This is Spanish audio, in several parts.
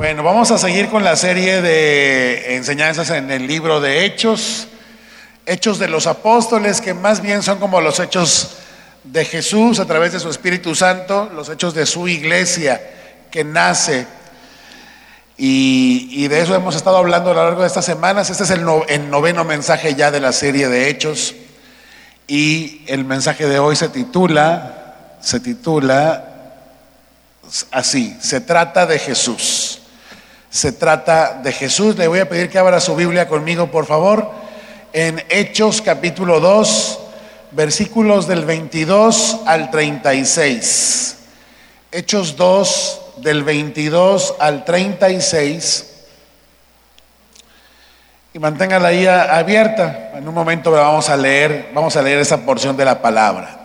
Bueno, vamos a seguir con la serie de enseñanzas en el libro de Hechos, Hechos de los Apóstoles, que más bien son como los hechos de Jesús a través de su Espíritu Santo, los hechos de su iglesia que nace. Y, de eso hemos estado hablando a lo largo de estas semanas. Este es el, el noveno mensaje ya de la serie de Hechos. Y el mensaje de hoy se titula, se titula así, se trata de Jesús. Se trata de Jesús. Le voy a pedir que abra su Biblia conmigo, por favor, en Hechos capítulo 2, versículos del 22 al 36. Hechos 2, del 22 al 36. Y manténgala ahí abierta. En un momento vamos a leer, vamos a leer esa porción de la palabra.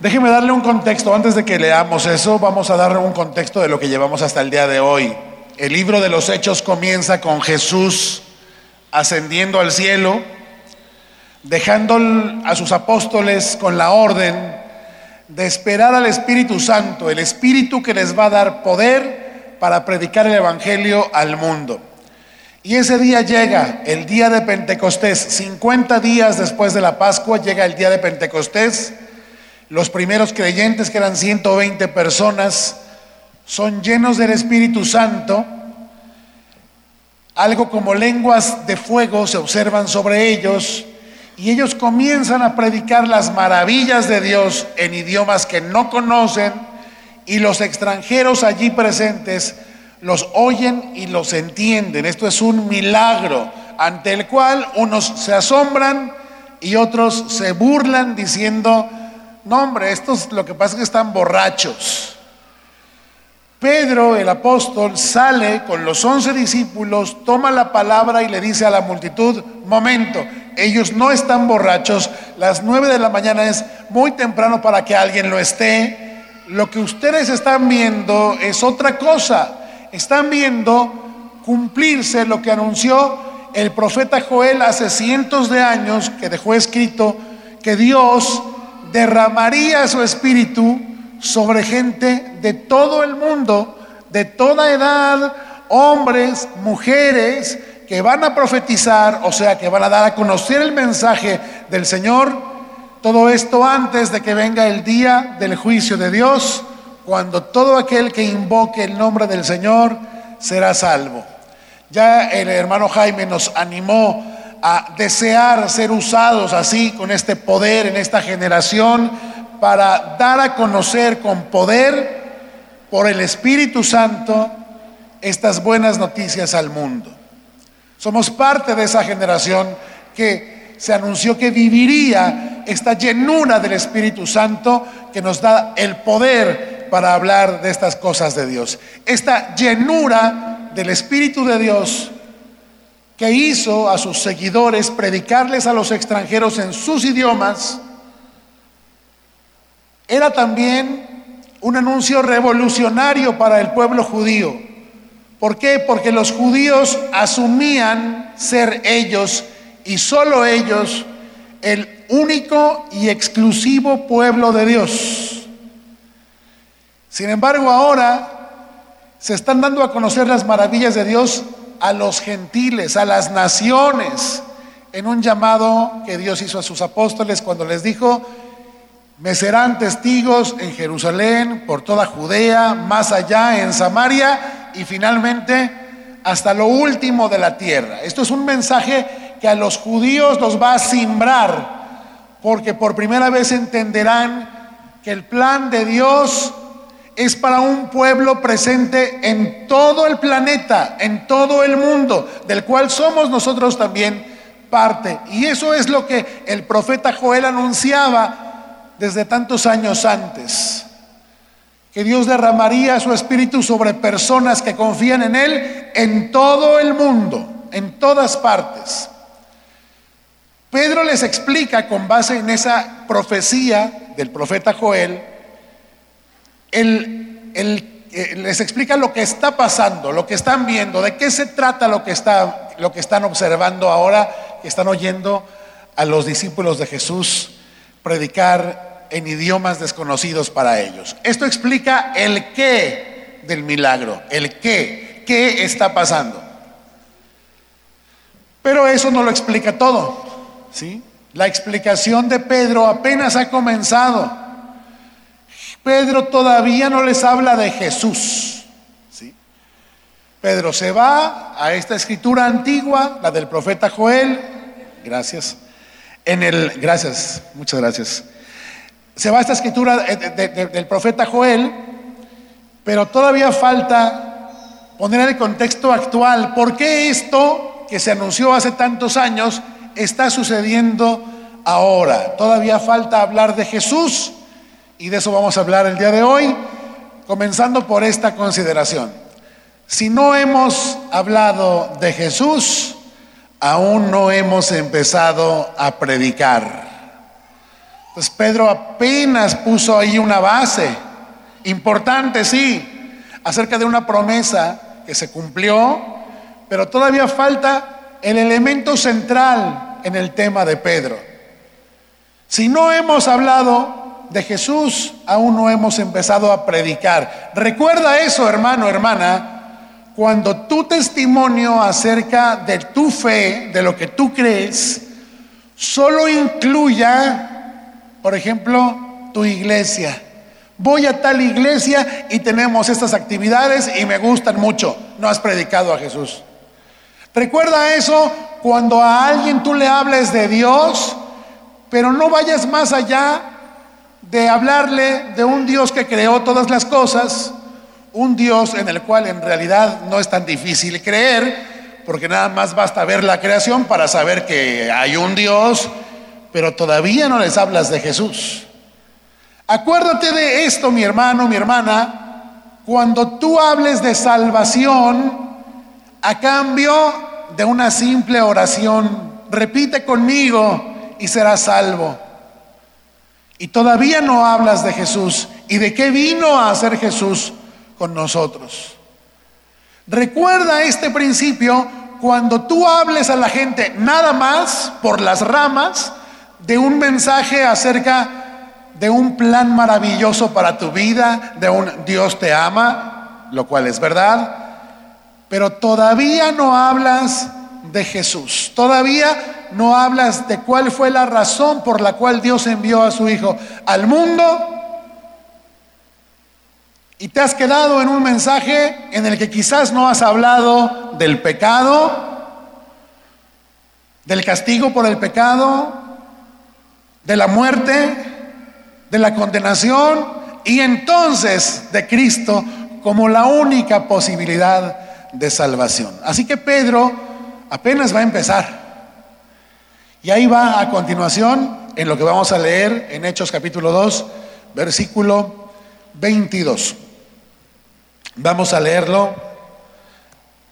Déjeme darle un contexto, antes de que leamos eso, vamos a darle un contexto de lo que llevamos hasta el día de hoy. El libro de los Hechos comienza con Jesús ascendiendo al cielo, dejando a sus apóstoles con la orden de esperar al Espíritu Santo, el Espíritu que les va a dar poder para predicar el Evangelio al mundo. Y ese día llega, el día de Pentecostés, 50 días después de la Pascua llega el día de Pentecostés. Los primeros creyentes, que eran 120 personas, son llenos del Espíritu Santo. Algo como lenguas de fuego se observan sobre ellos y ellos comienzan a predicar las maravillas de Dios en idiomas que no conocen y los extranjeros allí presentes los oyen y los entienden. Esto es un milagro ante el cual unos se asombran y otros se burlan diciendo, no hombre, estos lo que pasa es que están borrachos. Pedro, el apóstol, sale con los once discípulos, toma la palabra y le dice a la multitud, momento, ellos no están borrachos, las nueve de la mañana es muy temprano para que alguien lo esté. Lo que ustedes están viendo es otra cosa, están viendo cumplirse lo que anunció el profeta Joel hace cientos de años, que dejó escrito que Dios derramaría su espíritu sobre gente de todo el mundo, de toda edad, hombres, mujeres, que van a profetizar, o sea, que van a dar a conocer el mensaje del Señor. Todo esto antes de que venga el día del juicio de Dios, cuando todo aquel que invoque el nombre del Señor será salvo. Ya el hermano Jaime nos animó a desear ser usados así, con este poder en esta generación, para dar a conocer con poder por el Espíritu Santo estas buenas noticias al mundo. Somos parte de esa generación que se anunció que viviría esta llenura del Espíritu Santo que nos da el poder para hablar de estas cosas de Dios. Esta llenura del Espíritu de Dios que hizo a sus seguidores predicarles a los extranjeros en sus idiomas, era también un anuncio revolucionario para el pueblo judío. ¿Por qué? Porque los judíos asumían ser ellos y solo ellos el único y exclusivo pueblo de Dios. Sin embargo, ahora se están dando a conocer las maravillas de Dios a los gentiles, a las naciones, en un llamado que Dios hizo a sus apóstoles cuando les dijo, me serán testigos en Jerusalén, por toda Judea, más allá en Samaria y finalmente hasta lo último de la tierra. Esto es un mensaje que a los judíos los va a simbrar, porque por primera vez entenderán que el plan de Dios es para un pueblo presente en todo el planeta, en todo el mundo, del cual somos nosotros también parte. Y eso es lo que el profeta Joel anunciaba desde tantos años antes, que Dios derramaría su espíritu sobre personas que confían en Él en todo el mundo, en todas partes. Pedro les explica con base en esa profecía del profeta Joel, eh, les explica lo que está pasando, lo que están viendo, de qué se trata lo que, está, lo que están observando ahora, que están oyendo a los discípulos de Jesús predicar en idiomas desconocidos para ellos. Esto explica el qué del milagro, el qué, qué está pasando. Pero eso no lo explica todo, ¿sí? La explicación de Pedro apenas ha comenzado. Pedro todavía no les habla de Jesús. ¿sí? Pedro se va a esta escritura antigua, la del profeta Joel. Gracias. En el, gracias, muchas gracias. Se va a esta escritura del profeta Joel, pero todavía falta poner el contexto actual. ¿Por qué esto que se anunció hace tantos años está sucediendo ahora? Todavía falta hablar de Jesús y de eso vamos a hablar el día de hoy, comenzando por esta consideración. Si no hemos hablado de Jesús, aún no hemos empezado a predicar. Entonces Pedro apenas puso ahí una base importante, sí, acerca de una promesa que se cumplió, pero todavía falta el elemento central en el tema de Pedro. Si no hemos hablado de Jesús aún no hemos empezado a predicar. Recuerda eso, hermano, hermana, cuando tu testimonio acerca de tu fe, de lo que tú crees, solo incluya, por ejemplo, tu iglesia. Voy a tal iglesia y tenemos estas actividades y me gustan mucho. No has predicado a Jesús. Recuerda eso cuando a alguien tú le hables de Dios, pero no vayas más allá de hablarle de un Dios que creó todas las cosas, un Dios en el cual en realidad no es tan difícil creer, porque nada más basta ver la creación para saber que hay un Dios, pero todavía no les hablas de Jesús. Acuérdate de esto, mi hermano, mi hermana, cuando tú hables de salvación, a cambio de una simple oración, repite conmigo y serás salvo. Y todavía no hablas de Jesús y de qué vino a hacer Jesús con nosotros. Recuerda este principio cuando tú hables a la gente nada más por las ramas de un mensaje acerca de un plan maravilloso para tu vida, de un Dios te ama, lo cual es verdad, pero todavía no hablas de Jesús. Todavía no hablas de cuál fue la razón por la cual Dios envió a su Hijo al mundo. Y te has quedado en un mensaje en el que quizás no has hablado del pecado, del castigo por el pecado, de la muerte, de la condenación y entonces de Cristo como la única posibilidad de salvación. Así que Pedro apenas va a empezar. Y ahí va a continuación en lo que vamos a leer en Hechos capítulo 2, versículo 22. Vamos a leerlo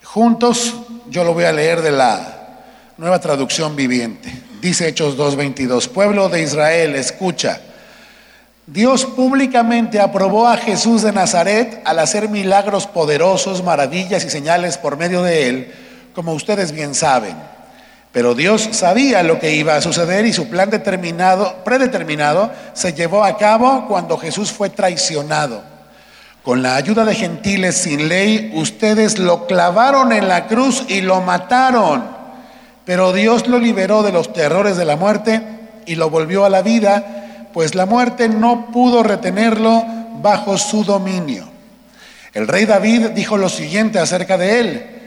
juntos. Yo lo voy a leer de la nueva traducción viviente. Dice Hechos 2:22, pueblo de Israel, escucha. Dios públicamente aprobó a Jesús de Nazaret al hacer milagros poderosos, maravillas y señales por medio de él como ustedes bien saben. Pero Dios sabía lo que iba a suceder y su plan determinado, predeterminado se llevó a cabo cuando Jesús fue traicionado. Con la ayuda de gentiles sin ley, ustedes lo clavaron en la cruz y lo mataron. Pero Dios lo liberó de los terrores de la muerte y lo volvió a la vida, pues la muerte no pudo retenerlo bajo su dominio. El rey David dijo lo siguiente acerca de él.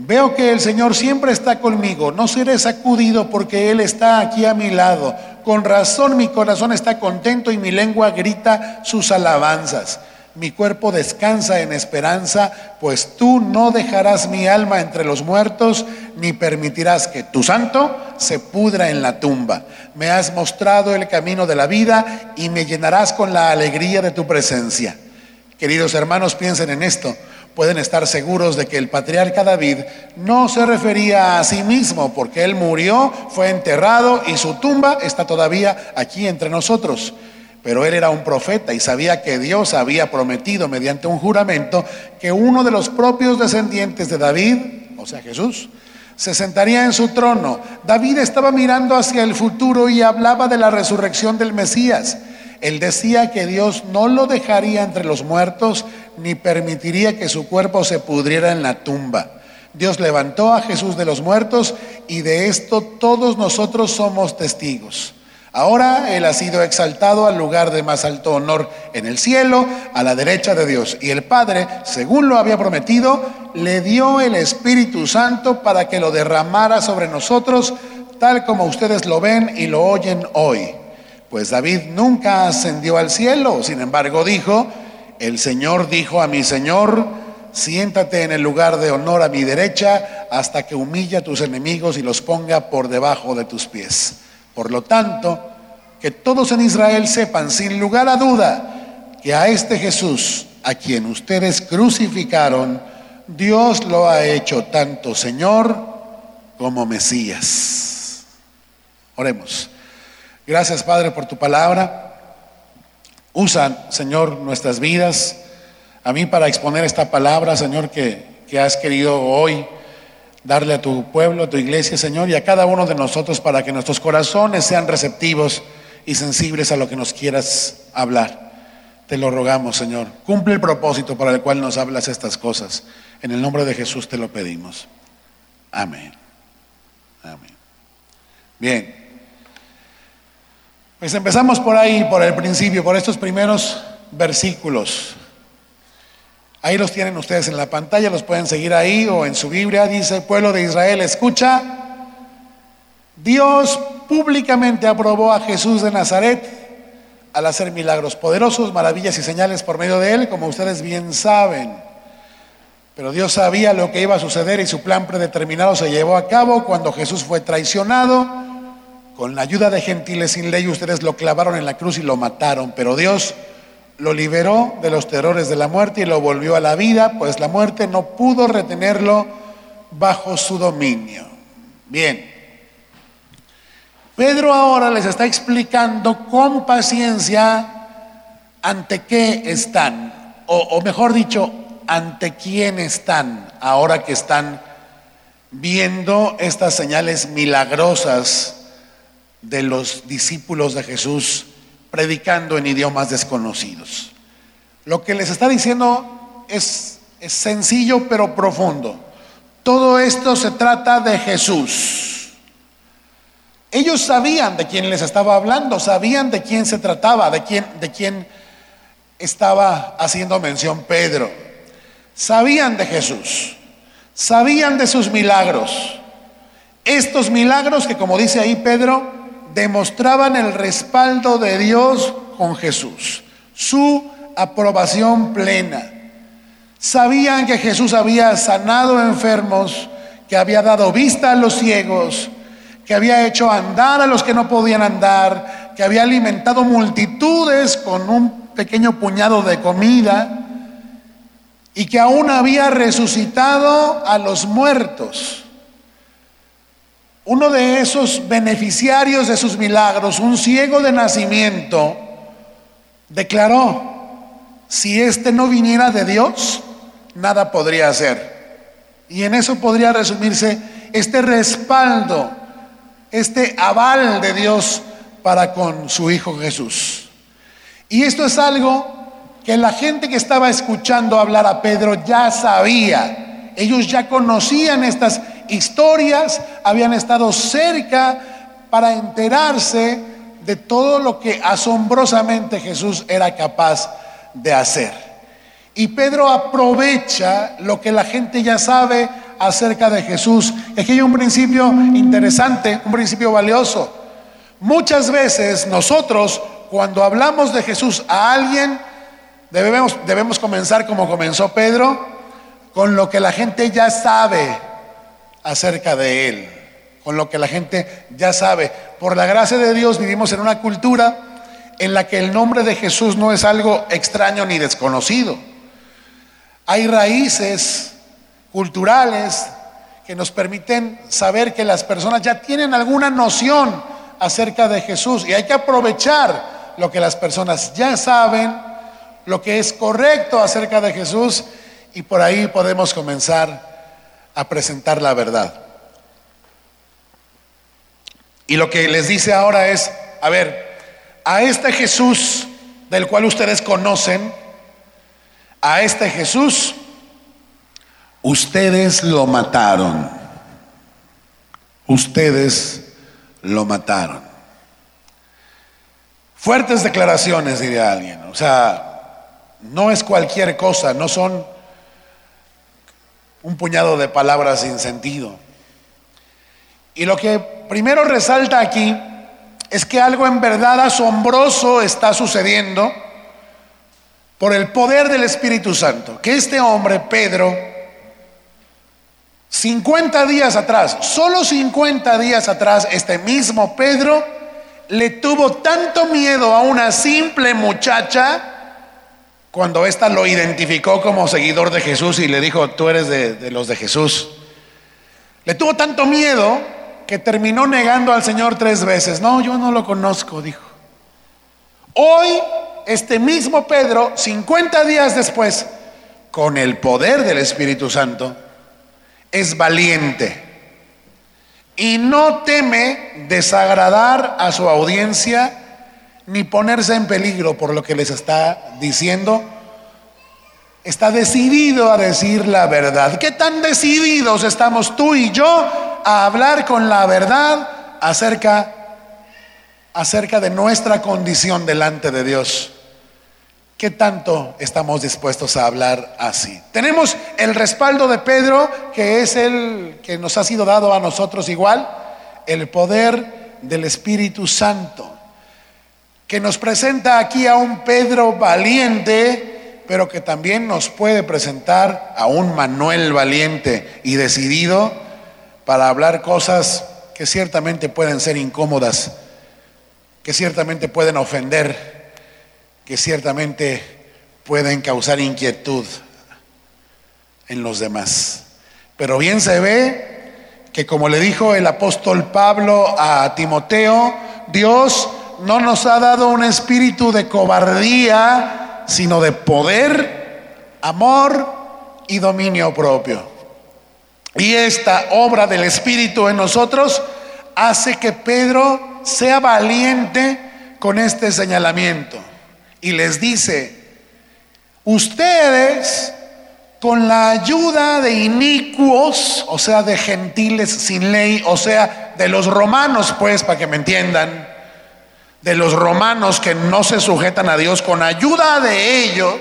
Veo que el Señor siempre está conmigo, no seré sacudido porque Él está aquí a mi lado. Con razón mi corazón está contento y mi lengua grita sus alabanzas. Mi cuerpo descansa en esperanza, pues tú no dejarás mi alma entre los muertos, ni permitirás que tu santo se pudra en la tumba. Me has mostrado el camino de la vida y me llenarás con la alegría de tu presencia. Queridos hermanos, piensen en esto pueden estar seguros de que el patriarca David no se refería a sí mismo porque él murió, fue enterrado y su tumba está todavía aquí entre nosotros. Pero él era un profeta y sabía que Dios había prometido mediante un juramento que uno de los propios descendientes de David, o sea Jesús, se sentaría en su trono. David estaba mirando hacia el futuro y hablaba de la resurrección del Mesías Él decía que Dios no lo dejaría entre los muertos ni permitiría que su cuerpo se pudriera en la tumba. Dios levantó a Jesús de los muertos y de esto todos nosotros somos testigos. Ahora Él ha sido exaltado al lugar de más alto honor en el cielo, a la derecha de Dios. Y el Padre, según lo había prometido, le dio el Espíritu Santo para que lo derramara sobre nosotros, tal como ustedes lo ven y lo oyen hoy. Pues David nunca ascendió al cielo, sin embargo dijo, el Señor dijo a mi Señor, siéntate en el lugar de honor a mi derecha hasta que humille a tus enemigos y los ponga por debajo de tus pies. Por lo tanto, que todos en Israel sepan sin lugar a duda que a este Jesús, a quien ustedes crucificaron, Dios lo ha hecho tanto Señor como Mesías. Oremos. Gracias Padre por tu palabra. Usa, Señor, nuestras vidas a mí para exponer esta palabra, Señor, que, que has querido hoy darle a tu pueblo, a tu iglesia, Señor, y a cada uno de nosotros para que nuestros corazones sean receptivos y sensibles a lo que nos quieras hablar. Te lo rogamos, Señor. Cumple el propósito para el cual nos hablas estas cosas. En el nombre de Jesús te lo pedimos. Amén. Amén. Bien. Pues empezamos por ahí, por el principio, por estos primeros versículos. Ahí los tienen ustedes en la pantalla, los pueden seguir ahí o en su Biblia. Dice, pueblo de Israel, escucha. Dios públicamente aprobó a Jesús de Nazaret al hacer milagros poderosos, maravillas y señales por medio de él, como ustedes bien saben. Pero Dios sabía lo que iba a suceder y su plan predeterminado se llevó a cabo cuando Jesús fue traicionado. Con la ayuda de gentiles sin ley ustedes lo clavaron en la cruz y lo mataron. Pero Dios lo liberó de los terrores de la muerte y lo volvió a la vida, pues la muerte no pudo retenerlo bajo su dominio. Bien, Pedro ahora les está explicando con paciencia ante qué están, o, mejor dicho, ante quién están, ahora que están viendo estas señales milagrosas de los discípulos de Jesús predicando en idiomas desconocidos. Lo que les está diciendo es, sencillo pero profundo. Todo esto se trata de Jesús. Ellos sabían de quién les estaba hablando, sabían de quién se trataba, de quién, de quién estaba haciendo mención Pedro. Sabían de Jesús, sabían de sus milagros. Estos milagros que como dice ahí Pedro, demostraban el respaldo de Dios con Jesús, su aprobación plena. Sabían que Jesús había sanado enfermos, que había dado vista a los ciegos, que había hecho andar a los que no podían andar, que había alimentado multitudes con un pequeño puñado de comida y que aún había resucitado a los muertos. Uno de esos beneficiarios de sus milagros, un ciego de nacimiento, declaró, si éste no viniera de Dios, nada podría hacer. Y en eso podría resumirse este respaldo, este aval de Dios para con su Hijo Jesús. Y esto es algo que la gente que estaba escuchando hablar a Pedro ya sabía. Ellos ya conocían estas historias, habían estado cerca para enterarse de todo lo que asombrosamente Jesús era capaz de hacer. Y Pedro aprovecha lo que la gente ya sabe acerca de Jesús. Aquí hay un principio interesante, un principio valioso. Muchas veces nosotros, cuando hablamos de Jesús a alguien, debemos, debemos comenzar como comenzó Pedro, con lo que la gente ya sabe acerca de Él, con lo que la gente ya sabe. Por la gracia de Dios vivimos en una cultura en la que el nombre de Jesús no es algo extraño ni desconocido. Hay raíces culturales que nos permiten saber que las personas ya tienen alguna noción acerca de Jesús y hay que aprovechar lo que las personas ya saben, lo que es correcto acerca de Jesús y por ahí podemos comenzar a presentar la verdad. Y lo que les dice ahora es, a ver, a este Jesús del cual ustedes conocen, a este Jesús, ustedes lo mataron. Ustedes lo mataron. Fuertes declaraciones, diría alguien. O sea, no es cualquier cosa, no son un puñado de palabras sin sentido. Y lo que primero resalta aquí es que algo en verdad asombroso está sucediendo por el poder del Espíritu Santo. Que este hombre, Pedro, 50 días atrás, solo 50 días atrás, este mismo Pedro le tuvo tanto miedo a una simple muchacha cuando ésta lo identificó como seguidor de Jesús y le dijo, tú eres de, de los de Jesús. Le tuvo tanto miedo que terminó negando al Señor tres veces. No, yo no lo conozco, dijo. Hoy, este mismo Pedro, 50 días después, con el poder del Espíritu Santo, es valiente y no teme desagradar a su audiencia ni ponerse en peligro por lo que les está diciendo. Está decidido a decir la verdad. ¿Qué tan decididos estamos tú y yo a hablar con la verdad acerca acerca de nuestra condición delante de Dios? ¿Qué tanto estamos dispuestos a hablar así? Tenemos el respaldo de Pedro, que es el que nos ha sido dado a nosotros igual, el poder del Espíritu Santo, que nos presenta aquí a un Pedro valiente, pero que también nos puede presentar a un Manuel valiente y decidido para hablar cosas que ciertamente pueden ser incómodas, que ciertamente pueden ofender que ciertamente pueden causar inquietud en los demás. Pero bien se ve que como le dijo el apóstol Pablo a Timoteo, Dios no nos ha dado un espíritu de cobardía, sino de poder, amor y dominio propio. Y esta obra del Espíritu en nosotros hace que Pedro sea valiente con este señalamiento y les dice, ustedes con la ayuda de inicuos, o sea, de gentiles sin ley, o sea, de los romanos, pues, para que me entiendan, de los romanos que no se sujetan a Dios, con ayuda de ellos,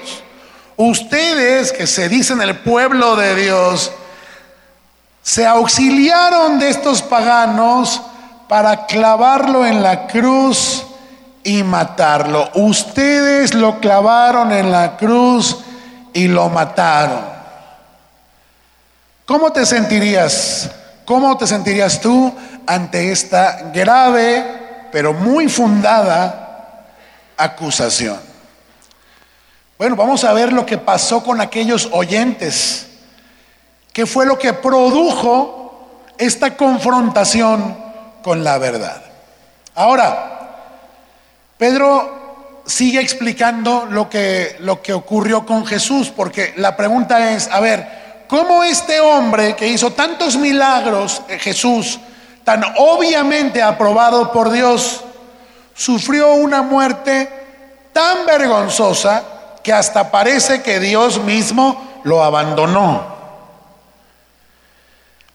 ustedes que se dicen el pueblo de Dios, se auxiliaron de estos paganos para clavarlo en la cruz y matarlo. Ustedes lo clavaron en la cruz y lo mataron. ¿Cómo te sentirías? ¿Cómo te sentirías tú ante esta grave, pero muy fundada acusación? Bueno, vamos a ver lo que pasó con aquellos oyentes. ¿Qué fue lo que produjo esta confrontación con la verdad? Ahora, Pedro sigue explicando lo que, lo que ocurrió con Jesús, porque la pregunta es, a ver, ¿cómo este hombre que hizo tantos milagros, eh, Jesús, tan obviamente aprobado por Dios, sufrió una muerte tan vergonzosa que hasta parece que Dios mismo lo abandonó?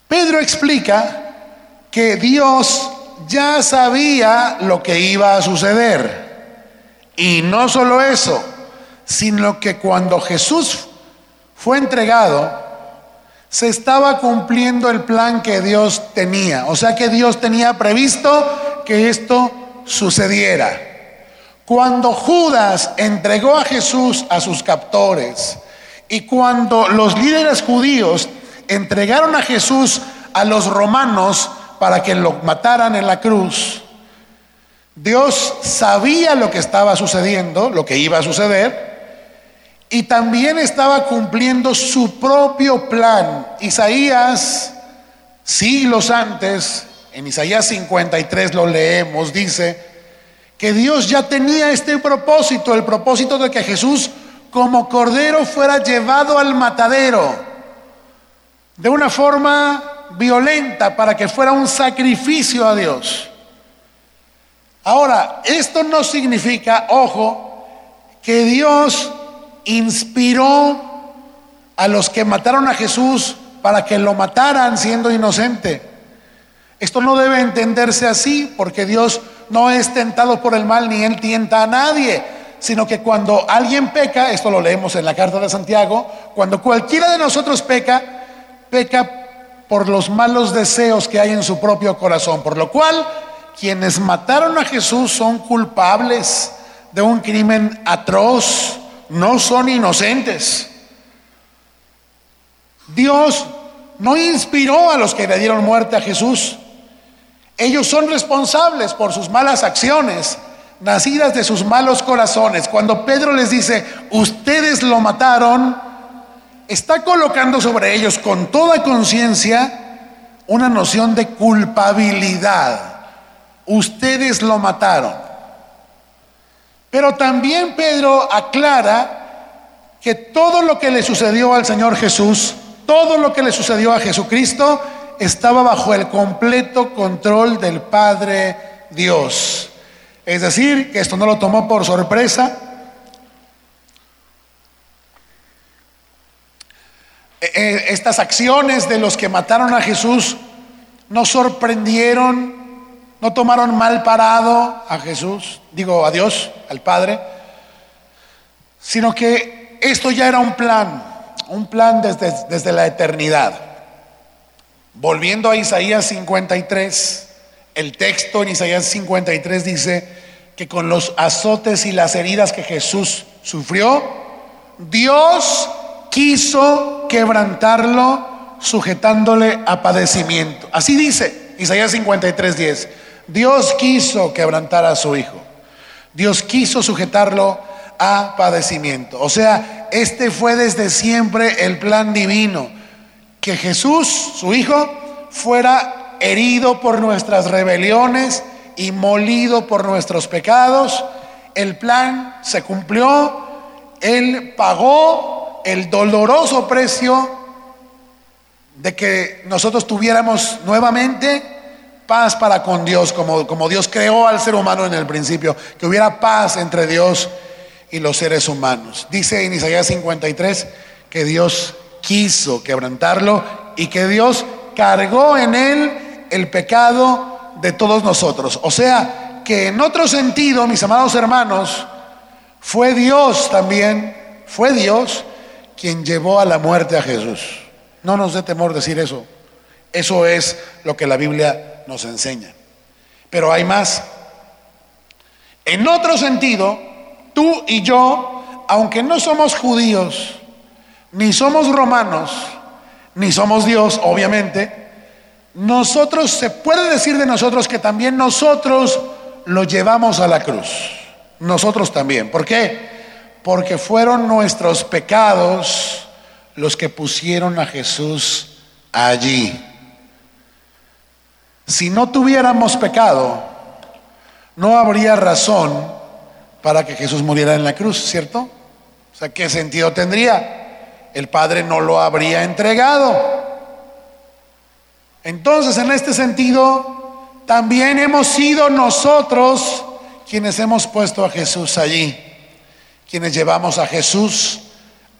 Pedro explica que Dios ya sabía lo que iba a suceder. Y no solo eso, sino que cuando Jesús fue entregado, se estaba cumpliendo el plan que Dios tenía. O sea que Dios tenía previsto que esto sucediera. Cuando Judas entregó a Jesús a sus captores y cuando los líderes judíos entregaron a Jesús a los romanos, para que lo mataran en la cruz, Dios sabía lo que estaba sucediendo, lo que iba a suceder, y también estaba cumpliendo su propio plan. Isaías, siglos antes, en Isaías 53 lo leemos, dice que Dios ya tenía este propósito, el propósito de que Jesús como cordero fuera llevado al matadero, de una forma violenta para que fuera un sacrificio a Dios. Ahora, esto no significa, ojo, que Dios inspiró a los que mataron a Jesús para que lo mataran siendo inocente. Esto no debe entenderse así, porque Dios no es tentado por el mal ni él tienta a nadie, sino que cuando alguien peca, esto lo leemos en la carta de Santiago, cuando cualquiera de nosotros peca, peca por los malos deseos que hay en su propio corazón, por lo cual quienes mataron a Jesús son culpables de un crimen atroz, no son inocentes. Dios no inspiró a los que le dieron muerte a Jesús. Ellos son responsables por sus malas acciones, nacidas de sus malos corazones. Cuando Pedro les dice, ustedes lo mataron, está colocando sobre ellos con toda conciencia una noción de culpabilidad. Ustedes lo mataron. Pero también Pedro aclara que todo lo que le sucedió al Señor Jesús todo lo que le sucedió a Jesucristo estaba bajo el completo control del Padre Dios. Es decir, que esto no lo tomó por sorpresa. E, e, estas acciones de los que mataron a Jesús no sorprendieron, no tomaron mal parado a Jesús, digo a Dios, al Padre, sino que esto ya era un plan un plan desde, desde la eternidad. Volviendo a Isaías 53, el texto en Isaías 53 dice que con los azotes y las heridas que Jesús sufrió, Dios quiso quebrantarlo sujetándole a padecimiento. Así dice Isaías 53, 10. Dios quiso quebrantar a su hijo. Dios quiso sujetarlo a padecimiento. O sea, este fue desde siempre el plan divino, que Jesús, su Hijo, fuera herido por nuestras rebeliones y molido por nuestros pecados. El plan se cumplió, Él pagó el doloroso precio de que nosotros tuviéramos nuevamente paz para con Dios, como, como Dios creó al ser humano en el principio, que hubiera paz entre Dios y los seres humanos. Dice en Isaías 53 que Dios quiso quebrantarlo y que Dios cargó en él el pecado de todos nosotros. O sea, que en otro sentido, mis amados hermanos, fue Dios también, fue Dios quien llevó a la muerte a Jesús. No nos dé temor decir eso. Eso es lo que la Biblia nos enseña. Pero hay más. En otro sentido, tú y yo, aunque no somos judíos, ni somos romanos, ni somos Dios, obviamente, nosotros, se puede decir de nosotros que también nosotros lo llevamos a la cruz. Nosotros también. ¿Por qué? Porque fueron nuestros pecados los que pusieron a Jesús allí. Si no tuviéramos pecado, no habría razón para que Jesús muriera en la cruz, ¿cierto? O sea, ¿qué sentido tendría? El Padre no lo habría entregado. Entonces, en este sentido, también hemos sido nosotros quienes hemos puesto a Jesús allí, quienes llevamos a Jesús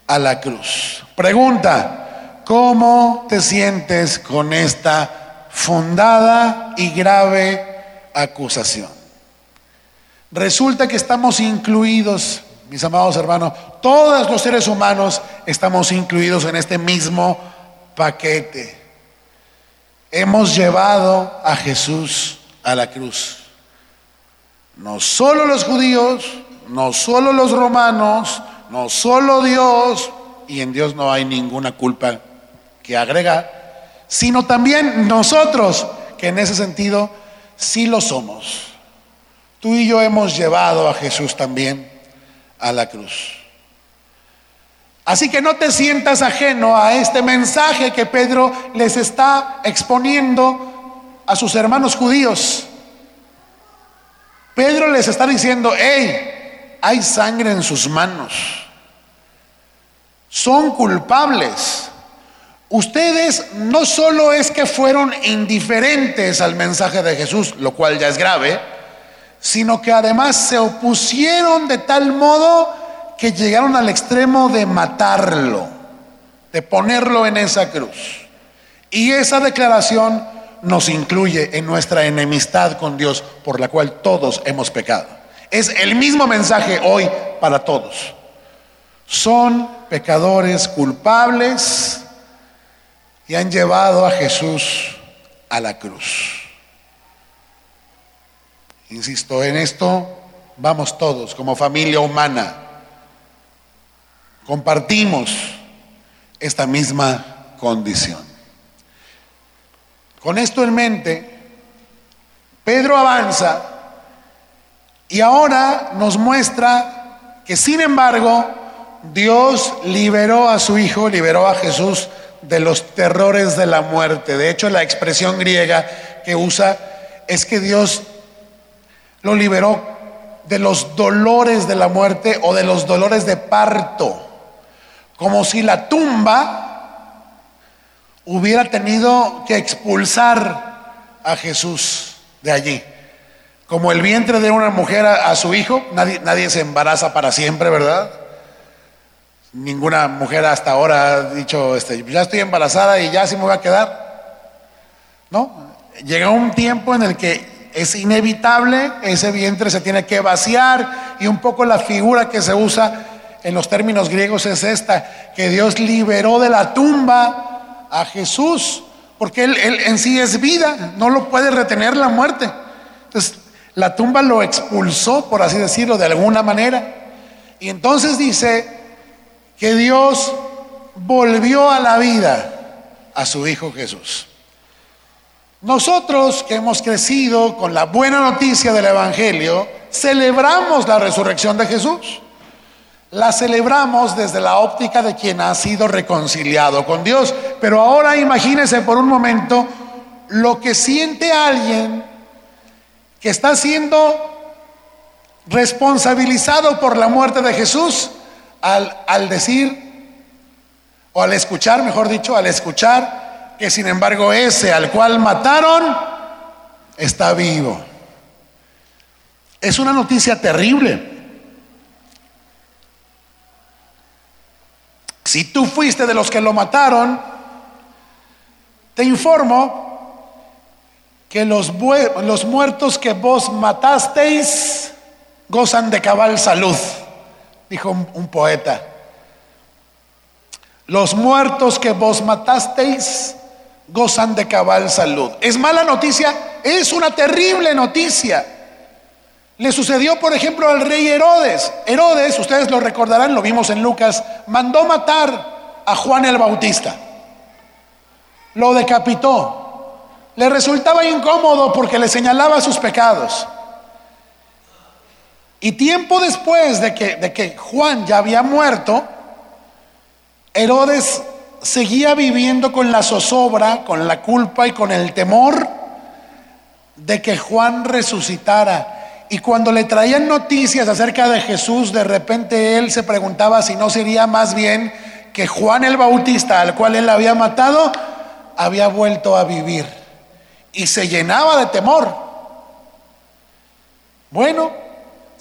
a la cruz. Pregunta, ¿cómo te sientes con esta fundada y grave acusación? Resulta que estamos incluidos, mis amados hermanos, todos los seres humanos estamos incluidos en este mismo paquete. Hemos llevado a Jesús a la cruz. No solo los judíos, no solo los romanos, no solo Dios, y en Dios no hay ninguna culpa que agregar, sino también nosotros, que en ese sentido sí lo somos. Tú y yo hemos llevado a Jesús también a la cruz. Así que no te sientas ajeno a este mensaje que Pedro les está exponiendo a sus hermanos judíos. Pedro les está diciendo, hey, hay sangre en sus manos. Son culpables. Ustedes no solo es que fueron indiferentes al mensaje de Jesús, lo cual ya es grave, sino que además se opusieron de tal modo que llegaron al extremo de matarlo, de ponerlo en esa cruz. Y esa declaración nos incluye en nuestra enemistad con Dios por la cual todos hemos pecado. Es el mismo mensaje hoy para todos. Son pecadores culpables y han llevado a Jesús a la cruz. Insisto, en esto vamos todos como familia humana. Compartimos esta misma condición. Con esto en mente, Pedro avanza y ahora nos muestra que sin embargo Dios liberó a su Hijo, liberó a Jesús de los terrores de la muerte. De hecho, la expresión griega que usa es que Dios lo liberó de los dolores de la muerte o de los dolores de parto, como si la tumba hubiera tenido que expulsar a Jesús de allí. Como el vientre de una mujer a, su hijo, nadie, nadie se embaraza para siempre, ¿verdad? Ninguna mujer hasta ahora ha dicho, este, ya estoy embarazada y ya sí me voy a quedar. ¿No? Llega un tiempo en el que es inevitable, ese vientre se tiene que vaciar y un poco la figura que se usa en los términos griegos es esta, que Dios liberó de la tumba a Jesús, porque él, en sí es vida, no lo puede retener la muerte. Entonces, la tumba lo expulsó, por así decirlo, de alguna manera. Y entonces dice que Dios volvió a la vida a su Hijo Jesús. Nosotros que hemos crecido con la buena noticia del Evangelio, celebramos la resurrección de Jesús la celebramos desde la óptica de quien ha sido reconciliado con Dios. Pero ahora imagínese por un momento lo que siente alguien que está siendo responsabilizado por la muerte de Jesús al, al decir, o al escuchar, mejor dicho, al escuchar que sin embargo ese al cual mataron está vivo. Es una noticia terrible. Si tú fuiste de los que lo mataron, te informo que los, los muertos que vos matasteis gozan de cabal salud, dijo un poeta. Los muertos que vos matasteis gozan de cabal salud. ¿Es mala noticia? Es una terrible noticia. Le sucedió, por ejemplo, al rey Herodes. Herodes, ustedes lo recordarán, lo vimos en Lucas, mandó matar a Juan el Bautista. Lo decapitó. Le resultaba incómodo porque le señalaba sus pecados. Y tiempo después de que, Juan ya había muerto, Herodes seguía viviendo con la zozobra, con la culpa y con el temor de que Juan resucitara y cuando le traían noticias acerca de Jesús, de repente él se preguntaba si no sería más bien que Juan el Bautista, al cual él había matado, había vuelto a vivir. Y se llenaba de temor. Bueno,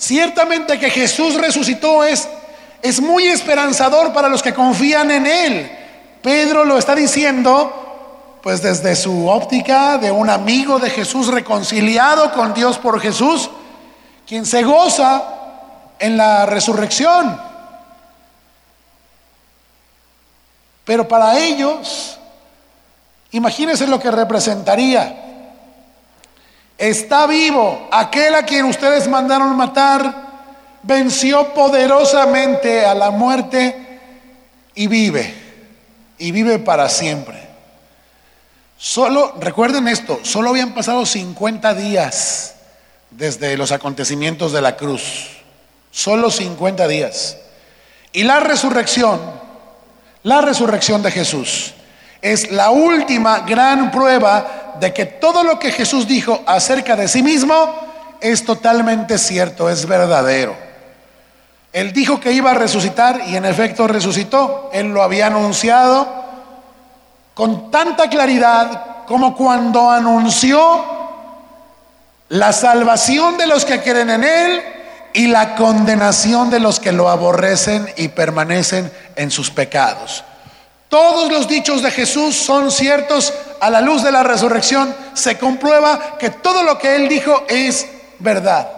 ciertamente que Jesús resucitó es, es muy esperanzador para los que confían en Él. Pedro lo está diciendo, pues desde su óptica de un amigo de Jesús reconciliado con Dios por Jesús quien se goza en la resurrección. Pero para ellos, imagínense lo que representaría. Está vivo aquel a quien ustedes mandaron matar, venció poderosamente a la muerte y vive, y vive para siempre. Solo, recuerden esto, solo habían pasado 50 días desde los acontecimientos de la cruz. Solo 50 días. Y la resurrección, la resurrección de Jesús, es la última gran prueba de que todo lo que Jesús dijo acerca de sí mismo es totalmente cierto, es verdadero. Él dijo que iba a resucitar y en efecto resucitó. Él lo había anunciado con tanta claridad como cuando anunció la salvación de los que creen en Él y la condenación de los que lo aborrecen y permanecen en sus pecados. Todos los dichos de Jesús son ciertos a la luz de la resurrección. Se comprueba que todo lo que él dijo es verdad.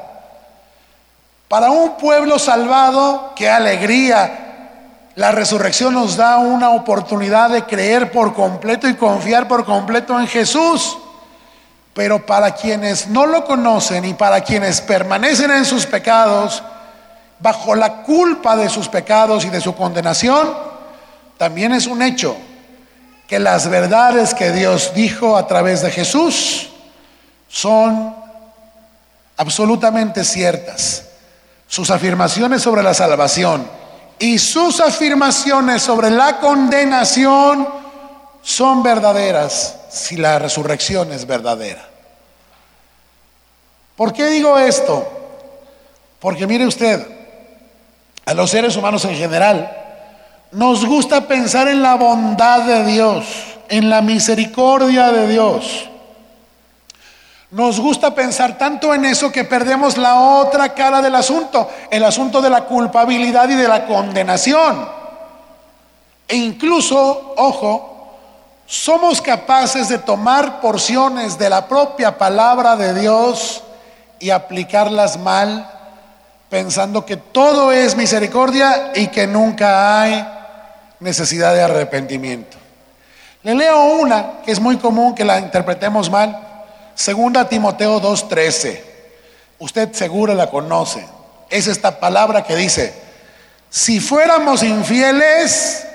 Para un pueblo salvado, qué alegría. La resurrección nos da una oportunidad de creer por completo y confiar por completo en Jesús. Pero para quienes no lo conocen y para quienes permanecen en sus pecados, bajo la culpa de sus pecados y de su condenación, también es un hecho que las verdades que Dios dijo a través de Jesús son absolutamente ciertas. Sus afirmaciones sobre la salvación y sus afirmaciones sobre la condenación son verdaderas si la resurrección es verdadera. ¿Por qué digo esto? Porque mire usted, a los seres humanos en general, nos gusta pensar en la bondad de Dios, en la misericordia de Dios. Nos gusta pensar tanto en eso que perdemos la otra cara del asunto, el asunto de la culpabilidad y de la condenación. E incluso, ojo, somos capaces de tomar porciones de la propia palabra de Dios y aplicarlas mal, pensando que todo es misericordia y que nunca hay necesidad de arrepentimiento. Le leo una que es muy común que la interpretemos mal. Segunda Timoteo 2:13. Usted seguro la conoce. Es esta palabra que dice, si fuéramos infieles,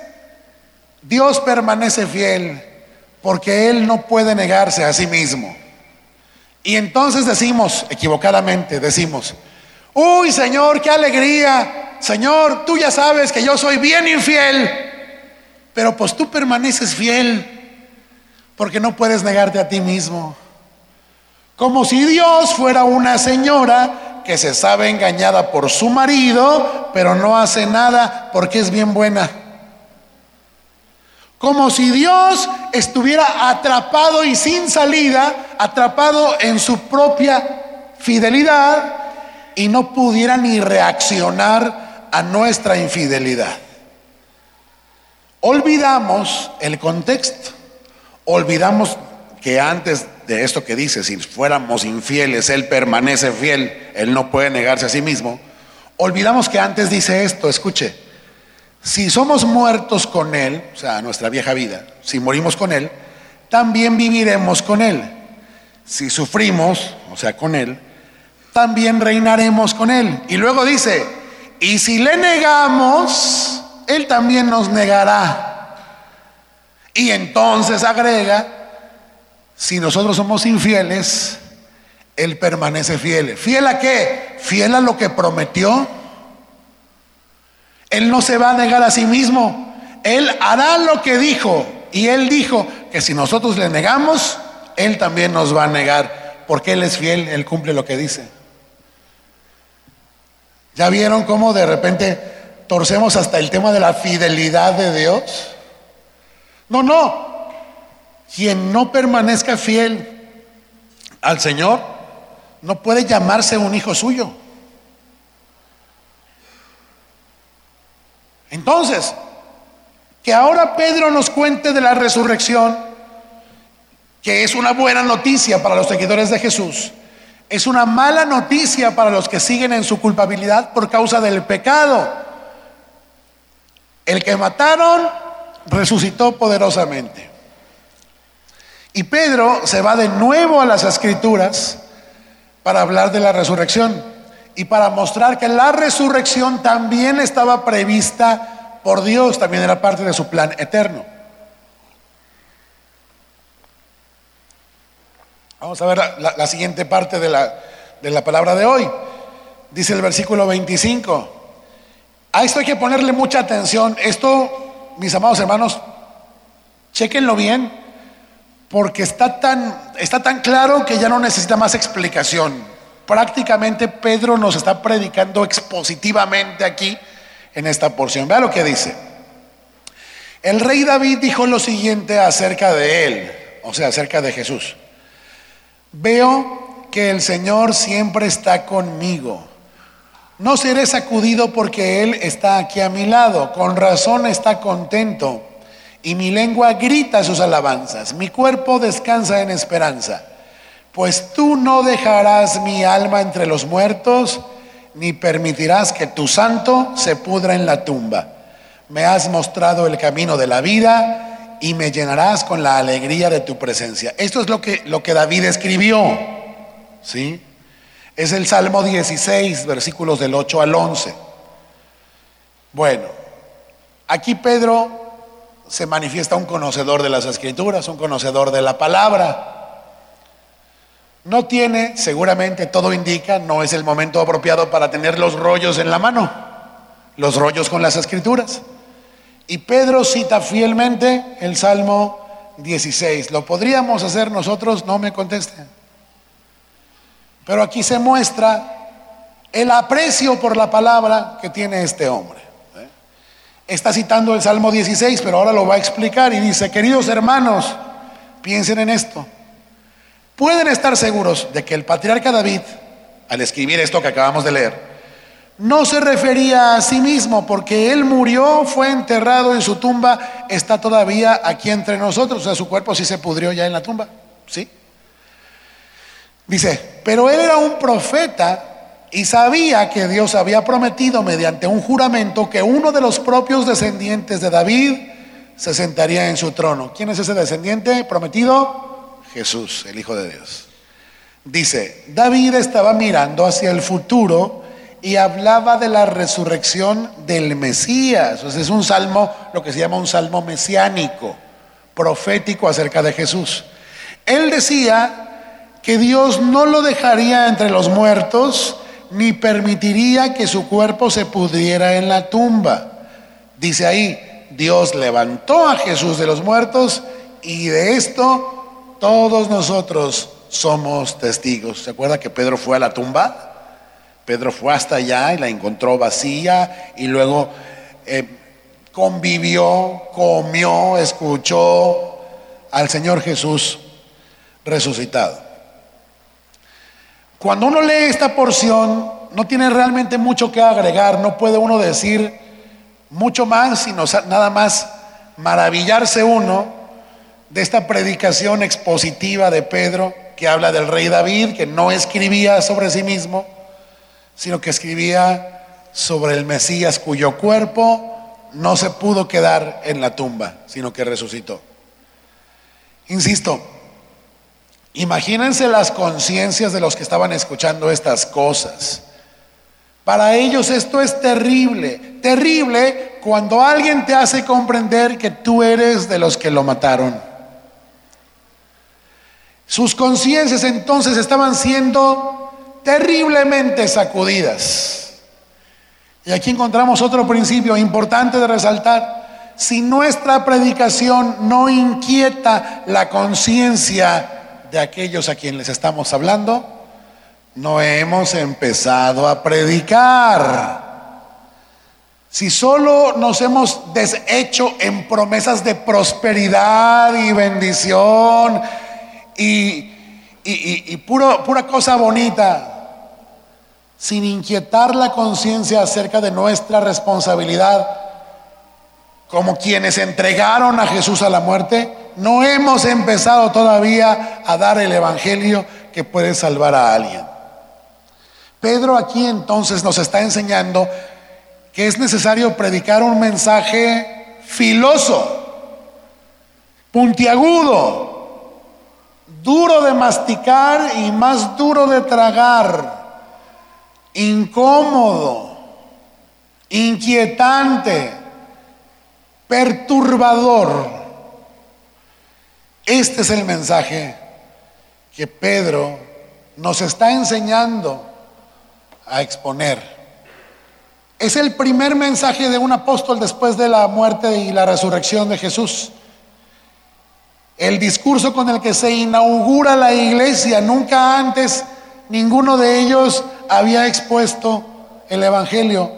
Dios permanece fiel, porque Él no puede negarse a sí mismo. Y entonces decimos, equivocadamente, decimos, uy Señor, qué alegría, Señor, tú ya sabes que yo soy bien infiel, pero pues tú permaneces fiel, porque no puedes negarte a ti mismo. Como si Dios fuera una señora que se sabe engañada por su marido, pero no hace nada porque es bien buena. Como si Dios estuviera atrapado y sin salida, atrapado en su propia fidelidad y no pudiera ni reaccionar a nuestra infidelidad. Olvidamos el contexto, olvidamos que antes de esto que dice, si fuéramos infieles, Él permanece fiel, Él no puede negarse a sí mismo, olvidamos que antes dice esto, escuche, si somos muertos con Él, o sea, nuestra vieja vida, si morimos con Él, también viviremos con Él. Si sufrimos, o sea, con Él, también reinaremos con Él. Y luego dice, y si le negamos, Él también nos negará. Y entonces agrega, si nosotros somos infieles, Él permanece fiel. ¿Fiel a qué? Fiel a lo que prometió él no se va a negar a sí mismo. Él hará lo que dijo. Y Él dijo que si nosotros le negamos, Él también nos va a negar. Porque Él es fiel, Él cumple lo que dice. ¿Ya vieron cómo de repente torcemos hasta el tema de la fidelidad de Dios? No, no. Quien no permanezca fiel al Señor no puede llamarse un hijo suyo. Entonces, que ahora Pedro nos cuente de la resurrección, que es una buena noticia para los seguidores de Jesús, es una mala noticia para los que siguen en su culpabilidad por causa del pecado. El que mataron resucitó poderosamente. Y Pedro se va de nuevo a las escrituras para hablar de la resurrección y para mostrar que la resurrección también estaba prevista por Dios, también era parte de su plan eterno. Vamos a ver la, siguiente parte de la, de la palabra de hoy. Dice el versículo 25. A esto hay que ponerle mucha atención. Esto, mis amados hermanos, chequenlo bien, porque está tan, está tan claro que ya no necesita más explicación prácticamente Pedro nos está predicando expositivamente aquí en esta porción. Vea lo que dice. El rey David dijo lo siguiente acerca de él, o sea, acerca de Jesús. Veo que el Señor siempre está conmigo. No seré sacudido porque Él está aquí a mi lado. Con razón está contento. Y mi lengua grita sus alabanzas. Mi cuerpo descansa en esperanza. Pues tú no dejarás mi alma entre los muertos, ni permitirás que tu santo se pudra en la tumba. Me has mostrado el camino de la vida y me llenarás con la alegría de tu presencia. Esto es lo que, lo que David escribió. ¿Sí? Es el Salmo 16, versículos del 8 al 11. Bueno, aquí Pedro se manifiesta un conocedor de las escrituras, un conocedor de la palabra. No tiene, seguramente todo indica, no es el momento apropiado para tener los rollos en la mano, los rollos con las escrituras. Y Pedro cita fielmente el Salmo 16. ¿Lo podríamos hacer nosotros? No me contesten. Pero aquí se muestra el aprecio por la palabra que tiene este hombre. ¿eh? Está citando el Salmo 16, pero ahora lo va a explicar y dice, queridos hermanos, piensen en esto pueden estar seguros de que el patriarca David, al escribir esto que acabamos de leer, no se refería a sí mismo porque él murió, fue enterrado en su tumba, está todavía aquí entre nosotros, o sea, su cuerpo sí se pudrió ya en la tumba, ¿sí? Dice, pero él era un profeta y sabía que Dios había prometido mediante un juramento que uno de los propios descendientes de David se sentaría en su trono. ¿Quién es ese descendiente prometido? Jesús, el Hijo de Dios. Dice, David estaba mirando hacia el futuro y hablaba de la resurrección del Mesías. es un salmo, lo que se llama un salmo mesiánico, profético acerca de Jesús. Él decía que Dios no lo dejaría entre los muertos ni permitiría que su cuerpo se pudriera en la tumba. Dice ahí, Dios levantó a Jesús de los muertos y de esto todos nosotros somos testigos. ¿Se acuerda que Pedro fue a la tumba? Pedro fue hasta allá y la encontró vacía y luego eh, convivió, comió, escuchó al Señor Jesús resucitado. Cuando uno lee esta porción, no tiene realmente mucho que agregar, no puede uno decir mucho más, sino nada más maravillarse uno de esta predicación expositiva de Pedro que habla del rey David, que no escribía sobre sí mismo, sino que escribía sobre el Mesías cuyo cuerpo no se pudo quedar en la tumba, sino que resucitó. Insisto, imagínense las conciencias de los que estaban escuchando estas cosas. Para ellos esto es terrible, terrible cuando alguien te hace comprender que tú eres de los que lo mataron. Sus conciencias entonces estaban siendo terriblemente sacudidas. Y aquí encontramos otro principio importante de resaltar. Si nuestra predicación no inquieta la conciencia de aquellos a quienes les estamos hablando, no hemos empezado a predicar. Si solo nos hemos deshecho en promesas de prosperidad y bendición, y, pura cosa bonita, sin inquietar la conciencia acerca de nuestra responsabilidad, como quienes entregaron a Jesús a la muerte, no hemos empezado todavía a dar el Evangelio que puede salvar a alguien. Pedro aquí entonces nos está enseñando que es necesario predicar un mensaje filoso, puntiagudo, duro de masticar y más duro de tragar, incómodo, inquietante, perturbador. Este es el mensaje que Pedro nos está enseñando a exponer. Es el primer mensaje de un apóstol después de la muerte y la resurrección de Jesús. El discurso con el que se inaugura la iglesia, nunca antes ninguno de ellos había expuesto el Evangelio.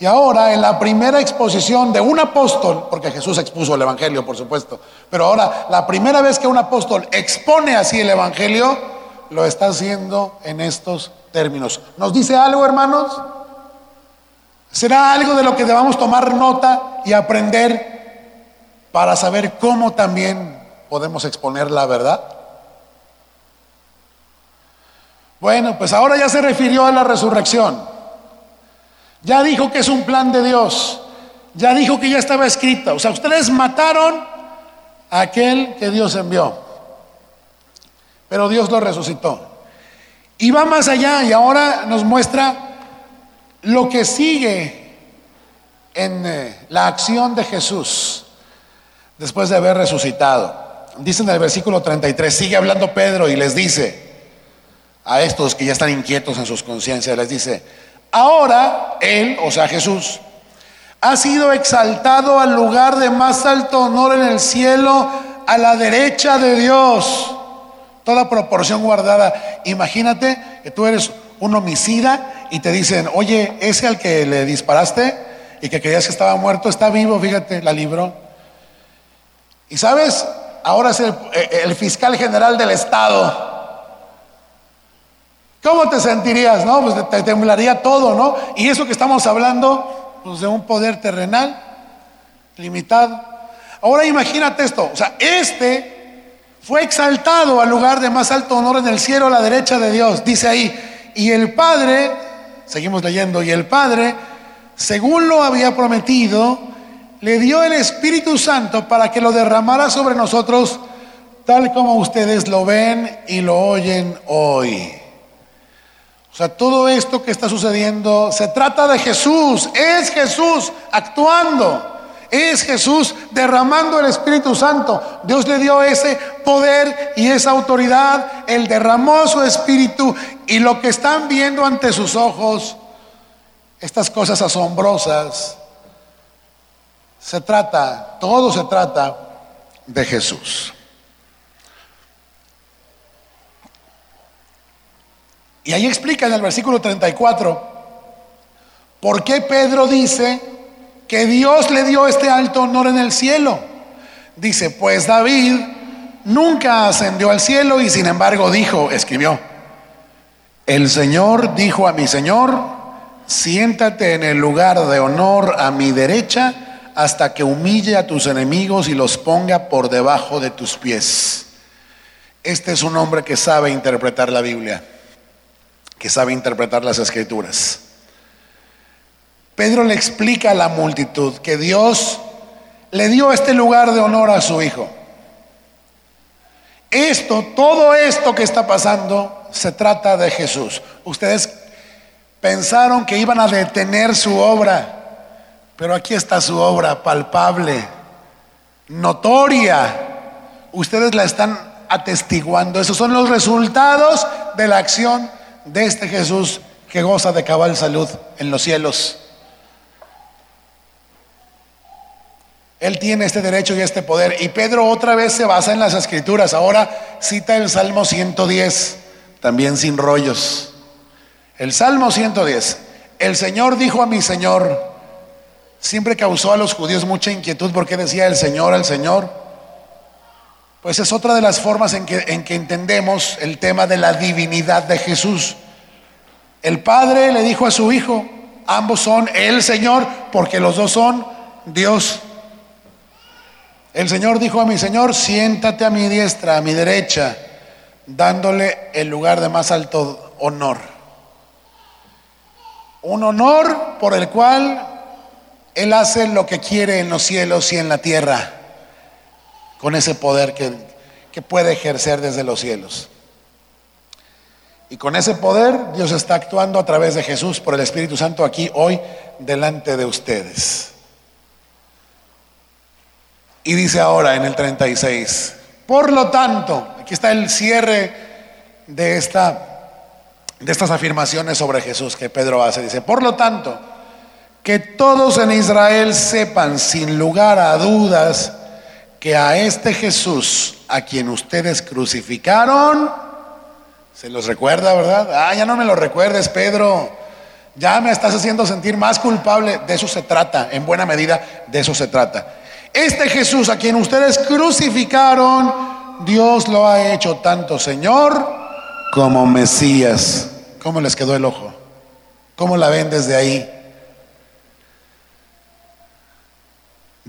Y ahora en la primera exposición de un apóstol, porque Jesús expuso el Evangelio, por supuesto, pero ahora la primera vez que un apóstol expone así el Evangelio, lo está haciendo en estos términos. ¿Nos dice algo, hermanos? será algo de lo que debamos tomar nota y aprender para saber cómo también podemos exponer la verdad. Bueno, pues ahora ya se refirió a la resurrección. Ya dijo que es un plan de Dios. Ya dijo que ya estaba escrito. O sea, ustedes mataron a aquel que Dios envió. Pero Dios lo resucitó. Y va más allá y ahora nos muestra lo que sigue en eh, la acción de Jesús después de haber resucitado. Dice en el versículo 33, sigue hablando Pedro y les dice a estos que ya están inquietos en sus conciencias, les dice, ahora Él, o sea Jesús, ha sido exaltado al lugar de más alto honor en el cielo, a la derecha de Dios. Toda proporción guardada. Imagínate que tú eres un homicida y te dicen, oye, ese al que le disparaste y que creías que estaba muerto está vivo, fíjate, la libró. Y sabes, ahora es el, fiscal general del Estado. ¿Cómo te sentirías? No, pues te temblaría todo, ¿no? Y eso que estamos hablando pues, de un poder terrenal limitado. Ahora imagínate esto, o sea, este fue exaltado al lugar de más alto honor en el cielo a la derecha de Dios, dice ahí, y el Padre, seguimos leyendo, y el Padre, según lo había prometido, le dio el Espíritu Santo para que lo derramara sobre nosotros, tal como ustedes lo ven y lo oyen hoy. Sea, todo esto que está sucediendo se trata de Jesús, es Jesús actuando. Es Jesús derramando el Espíritu Santo. Dios le dio ese poder y esa autoridad. Él derramó su Espíritu y lo que están viendo ante sus ojos, estas cosas asombrosas, se trata, todo se trata de Jesús. Y ahí explica en el versículo 34 por qué Pedro dice que Dios le dio este alto honor en el cielo. Dice, pues David nunca ascendió al cielo y sin embargo dijo, escribió, el Señor dijo a mi Señor, siéntate en el lugar de honor a mi derecha hasta que humille a tus enemigos y los ponga por debajo de tus pies. Este es un hombre que sabe interpretar la Biblia que sabe interpretar las escrituras. Pedro le explica a la multitud que Dios le dio este lugar de honor a su hijo. Esto, todo esto que está pasando, se trata de Jesús. Ustedes pensaron que iban a detener su obra, pero aquí está su obra palpable, notoria. Ustedes la están atestiguando. Esos son los resultados de la acción de este Jesús que goza de cabal salud en los cielos. Él tiene este derecho y este poder. Y Pedro otra vez se basa en las escrituras. Ahora cita el Salmo 110, también sin rollos. El Salmo 110. El Señor dijo a mi Señor, siempre causó a los judíos mucha inquietud porque decía el Señor al Señor. Pues es otra de las formas en que, en que entendemos el tema de la divinidad de Jesús. El Padre le dijo a su Hijo, ambos son el Señor, porque los dos son Dios. El Señor dijo a mi Señor, siéntate a mi diestra, a mi derecha, dándole el lugar de más alto honor. Un honor por el cual Él hace lo que quiere en los cielos y en la tierra con ese poder que, que puede ejercer desde los cielos. Y con ese poder Dios está actuando a través de Jesús por el Espíritu Santo aquí hoy delante de ustedes. Y dice ahora en el 36, por lo tanto, aquí está el cierre de, esta, de estas afirmaciones sobre Jesús que Pedro hace. Dice, por lo tanto, que todos en Israel sepan sin lugar a dudas que a este Jesús, a quien ustedes crucificaron, se los recuerda, ¿verdad? Ah, ya no me lo recuerdes, Pedro. Ya me estás haciendo sentir más culpable. De eso se trata, en buena medida, de eso se trata. Este Jesús a quien ustedes crucificaron, Dios lo ha hecho tanto Señor como Mesías. ¿Cómo les quedó el ojo? ¿Cómo la ven desde ahí?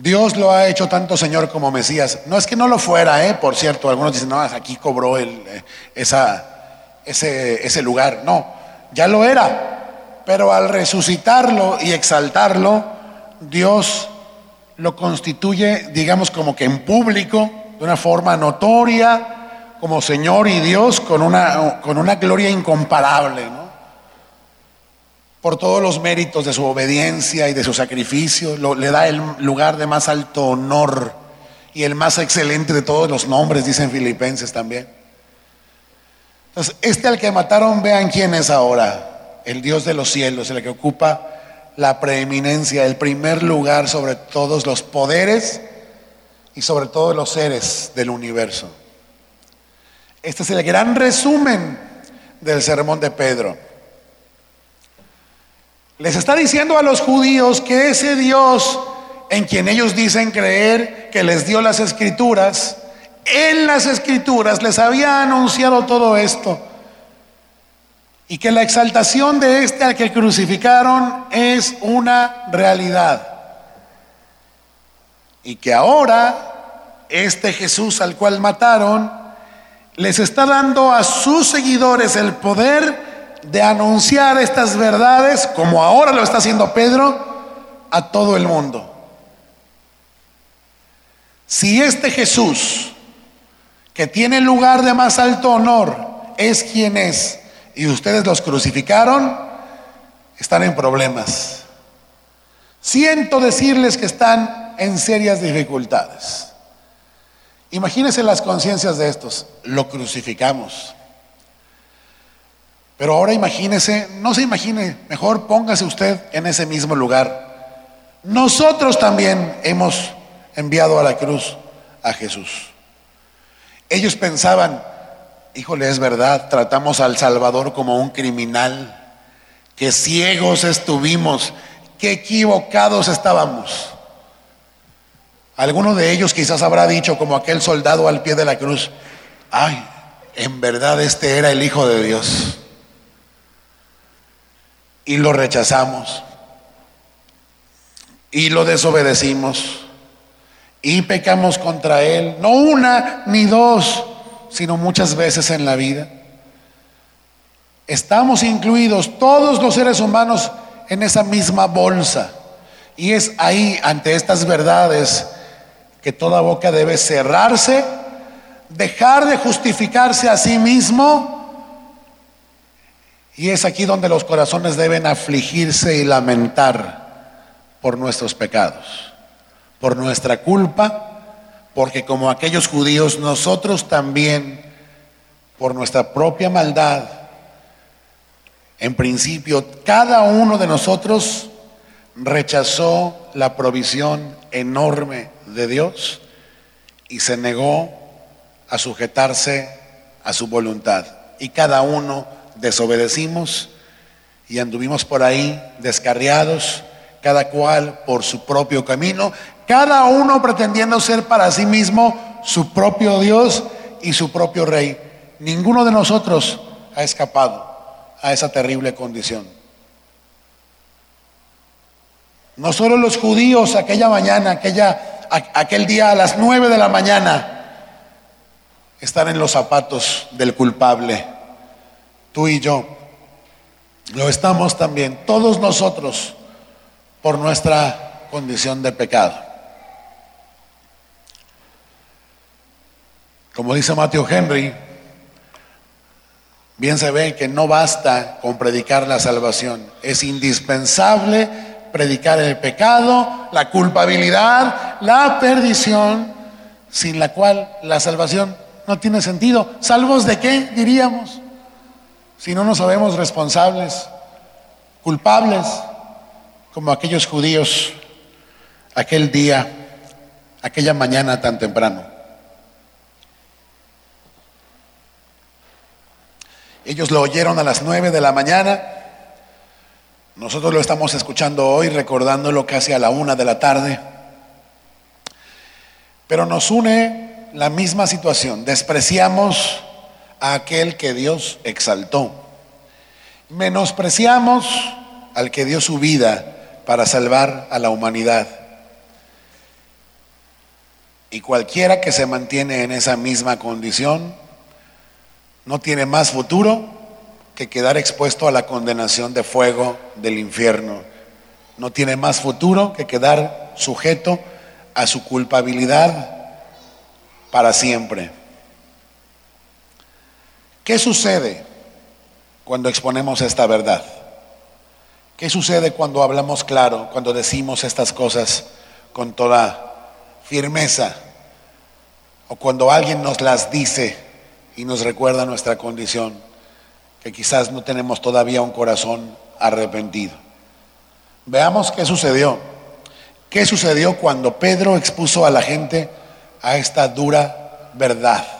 Dios lo ha hecho tanto Señor como Mesías. No es que no lo fuera, ¿eh? por cierto, algunos dicen, no, aquí cobró el, eh, ese, ese lugar. No, ya lo era, pero al resucitarlo y exaltarlo, Dios lo constituye, digamos, como que en público, de una forma notoria, como Señor y Dios, con una, con una gloria incomparable, ¿no? Por todos los méritos de su obediencia y de su sacrificio, le da el lugar de más alto honor y el más excelente de todos los nombres, dicen Filipenses también. Entonces, este al que mataron, vean quién es ahora, el Dios de los cielos, el que ocupa la preeminencia, el primer lugar sobre todos los poderes y sobre todos los seres del universo. Este es el gran resumen del sermón de Pedro. Les está diciendo a los judíos que ese Dios en quien ellos dicen creer, que les dio las escrituras, en las escrituras les había anunciado todo esto. Y que la exaltación de este al que crucificaron es una realidad. Y que ahora este Jesús al cual mataron les está dando a sus seguidores el poder de anunciar estas verdades, como ahora lo está haciendo Pedro, a todo el mundo. Si este Jesús, que tiene lugar de más alto honor, es quien es, y ustedes los crucificaron, están en problemas. Siento decirles que están en serias dificultades. Imagínense las conciencias de estos. Lo crucificamos. Pero ahora imagínese, no se imagine, mejor póngase usted en ese mismo lugar. Nosotros también hemos enviado a la cruz a Jesús. Ellos pensaban, híjole, es verdad, tratamos al Salvador como un criminal, que ciegos estuvimos, que equivocados estábamos. Alguno de ellos quizás habrá dicho, como aquel soldado al pie de la cruz, ay, en verdad este era el Hijo de Dios y lo rechazamos y lo desobedecimos y pecamos contra Él, no una ni dos, sino muchas veces en la vida. Estamos incluidos todos los seres humanos en esa misma bolsa. Y es ahí, ante estas verdades, que toda boca debe cerrarse, dejar de justificarse a sí mismo y es aquí donde los corazones deben afligirse y lamentar por nuestros pecados, por nuestra culpa, porque como aquellos judíos nosotros también, por nuestra propia maldad, en principio cada uno de nosotros rechazó la provisión enorme de Dios y se negó a sujetarse a su voluntad. Y cada uno desobedecimos y anduvimos por ahí descarriados, cada cual por su propio camino, cada uno pretendiendo ser para sí mismo su propio Dios y su propio rey. Ninguno de nosotros ha escapado a esa terrible condición. No solo los judíos aquella mañana, aquella, aquel día a las nueve de la mañana, están en los zapatos del culpable tú y yo, lo estamos también, todos nosotros, por nuestra condición de pecado. Como dice Matthew Henry, bien se ve que no basta con predicar la salvación, es indispensable predicar el pecado, la culpabilidad, la perdición, sin la cual la salvación no tiene sentido. ¿Salvos de qué, diríamos? Si no nos sabemos responsables, culpables, como aquellos judíos aquel día, aquella mañana tan temprano. Ellos lo oyeron a las nueve de la mañana, nosotros lo estamos escuchando hoy, recordándolo casi a la una de la tarde, pero nos une la misma situación, despreciamos a aquel que Dios exaltó. Menospreciamos al que dio su vida para salvar a la humanidad. Y cualquiera que se mantiene en esa misma condición no tiene más futuro que quedar expuesto a la condenación de fuego del infierno. No tiene más futuro que quedar sujeto a su culpabilidad para siempre. ¿Qué sucede cuando exponemos esta verdad? ¿Qué sucede cuando hablamos claro, cuando decimos estas cosas con toda firmeza, o cuando alguien nos las dice y nos recuerda nuestra condición, que quizás no tenemos todavía un corazón arrepentido. Veamos qué sucedió. ¿Qué sucedió cuando Pedro expuso a la gente a esta dura verdad?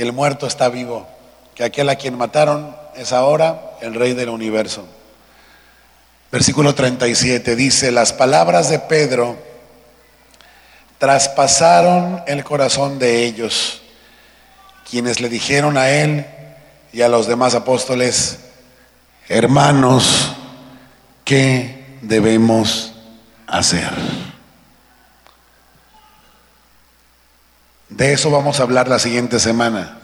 El muerto está vivo, que aquel a quien mataron es ahora el rey del universo. Versículo 37 dice, las palabras de Pedro traspasaron el corazón de ellos, quienes le dijeron a él y a los demás apóstoles, hermanos, ¿qué debemos hacer? De eso vamos a hablar la siguiente semana.